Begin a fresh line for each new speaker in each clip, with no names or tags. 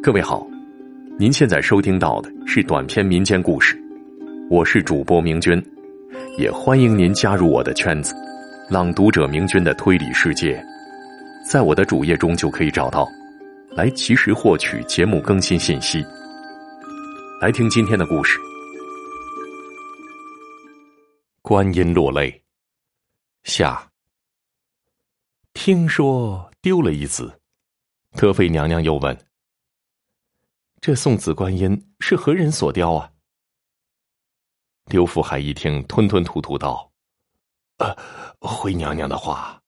各位好，您现在收听到的是短篇民间故事，我是主播明君，也欢迎您加入我的圈子——朗读者明君的推理世界，在我的主页中就可以找到，来及时获取节目更新信息。来听今天的故事：观音落泪。下，听说丢了一子，德妃娘娘又问：“这送子观音是何人所雕啊？”刘福海一听，吞吞吐吐道：“呃，回娘娘的话，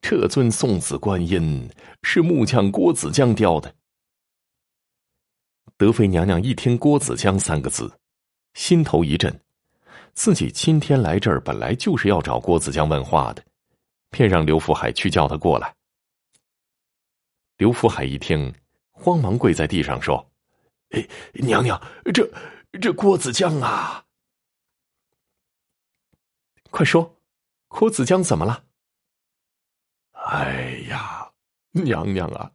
这尊送子观音是木匠郭子江雕的。”德妃娘娘一听“郭子江”三个字，心头一震。自己今天来这儿，本来就是要找郭子江问话的，便让刘福海去叫他过来。刘福海一听，慌忙跪在地上说：“哎，娘娘，这这郭子江啊，快说，郭子江怎么了？”哎呀，娘娘啊，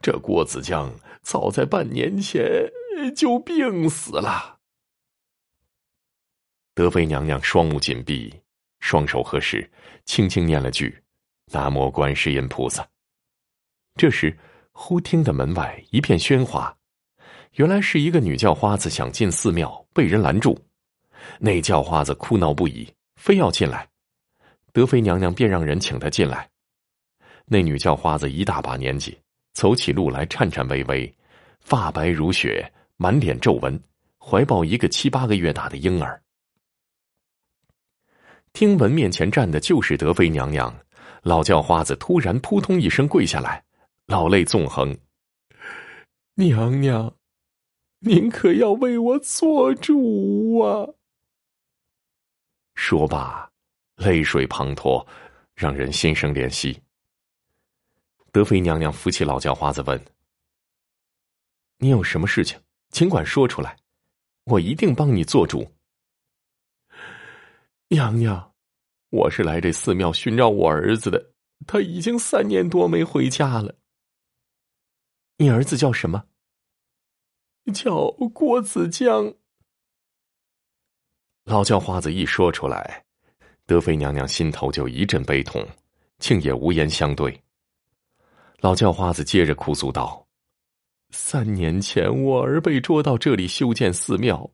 这郭子江早在半年前就病死了。德妃娘娘双目紧闭，双手合十，轻轻念了句“南无观世音菩萨”。这时，忽听得门外一片喧哗，原来是一个女叫花子想进寺庙，被人拦住。那叫花子哭闹不已，非要进来。德妃娘娘便让人请她进来。那女叫花子一大把年纪，走起路来颤颤巍巍，发白如雪，满脸皱纹，怀抱一个七八个月大的婴儿。听闻面前站的就是德妃娘娘，老叫花子突然扑通一声跪下来，老泪纵横。娘娘，您可要为我做主啊！说罢，泪水滂沱，让人心生怜惜。德妃娘娘扶起老叫花子问：“你有什么事情，尽管说出来，我一定帮你做主。”娘娘，我是来这寺庙寻找我儿子的，他已经三年多没回家了。你儿子叫什么？叫郭子江。老叫花子一说出来，德妃娘娘心头就一阵悲痛，竟也无言相对。老叫花子接着哭诉道：“三年前我儿被捉到这里修建寺庙，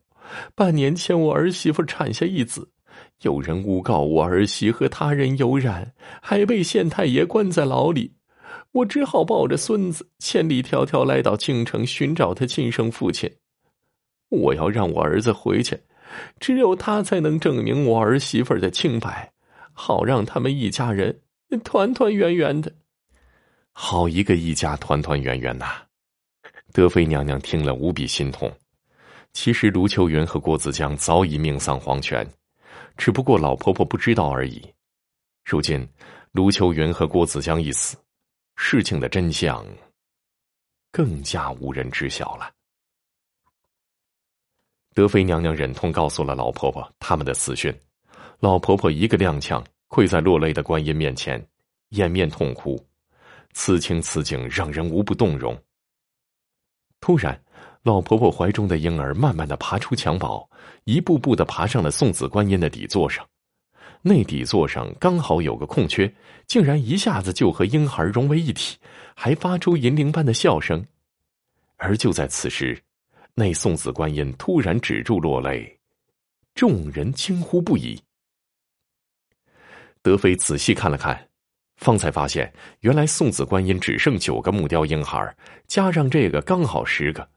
半年前我儿媳妇产下一子。”有人诬告我儿媳和他人有染，还被县太爷关在牢里。我只好抱着孙子，千里迢迢来到京城寻找他亲生父亲。我要让我儿子回去，只有他才能证明我儿媳妇的清白，好让他们一家人团团圆圆的。好一个一家团团圆圆呐！德妃娘娘听了无比心痛。其实卢秋云和郭子江早已命丧黄泉。只不过老婆婆不知道而已。如今，卢秋云和郭子江一死，事情的真相更加无人知晓了。德妃娘娘忍痛告诉了老婆婆他们的死讯，老婆婆一个踉跄，跪在落泪的观音面前，掩面痛哭。此情此景，让人无不动容。突然。老婆婆怀中的婴儿慢慢的爬出襁褓，一步步的爬上了送子观音的底座上。那底座上刚好有个空缺，竟然一下子就和婴孩融为一体，还发出银铃般的笑声。而就在此时，那送子观音突然止住落泪，众人惊呼不已。德妃仔细看了看，方才发现，原来送子观音只剩九个木雕婴孩，加上这个刚好十个。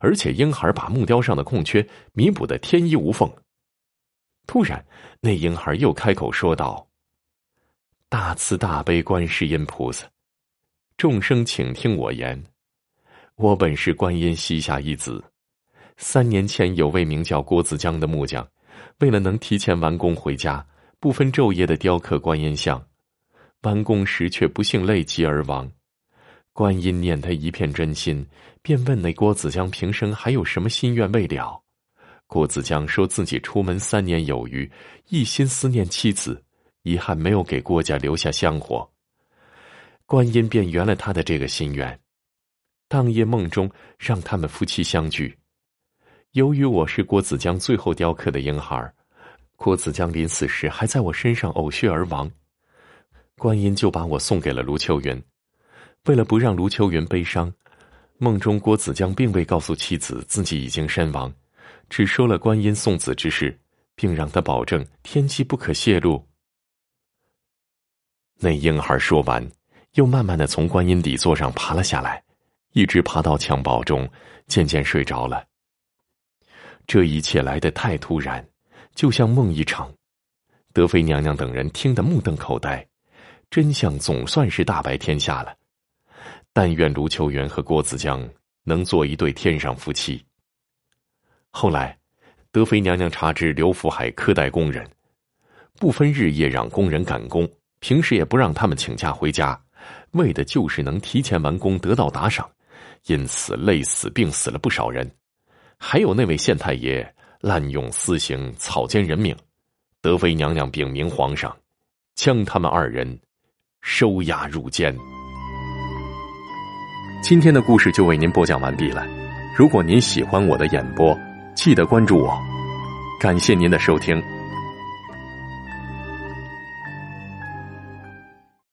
而且婴孩把木雕上的空缺弥补的天衣无缝。突然，那婴孩又开口说道：“大慈大悲观世音菩萨，众生请听我言。我本是观音膝下一子。三年前，有位名叫郭子江的木匠，为了能提前完工回家，不分昼夜的雕刻观音像，完工时却不幸累疾而亡。”观音念他一片真心，便问那郭子江平生还有什么心愿未了。郭子江说自己出门三年有余，一心思念妻子，遗憾没有给郭家留下香火。观音便圆了他的这个心愿。当夜梦中让他们夫妻相聚。由于我是郭子江最后雕刻的婴孩，郭子江临死时还在我身上呕血而亡，观音就把我送给了卢秋云。为了不让卢秋云悲伤，梦中郭子江并未告诉妻子自己已经身亡，只说了观音送子之事，并让他保证天机不可泄露。那婴孩说完，又慢慢的从观音底座上爬了下来，一直爬到襁褓中，渐渐睡着了。这一切来得太突然，就像梦一场。德妃娘娘等人听得目瞪口呆，真相总算是大白天下了。但愿卢秋元和郭子江能做一对天上夫妻。后来，德妃娘娘查知刘福海苛待工人，不分日夜让工人赶工。平时也不让他们请假回家，为的就是能提前完工得到打赏，因此累死病死了不少人。还有那位县太爷滥用私刑，草菅人命，德妃娘娘禀明皇上，将他们二人收押入监。今天的故事就为您播讲完毕了。如果您喜欢我的演播，记得关注我。感谢您的收听。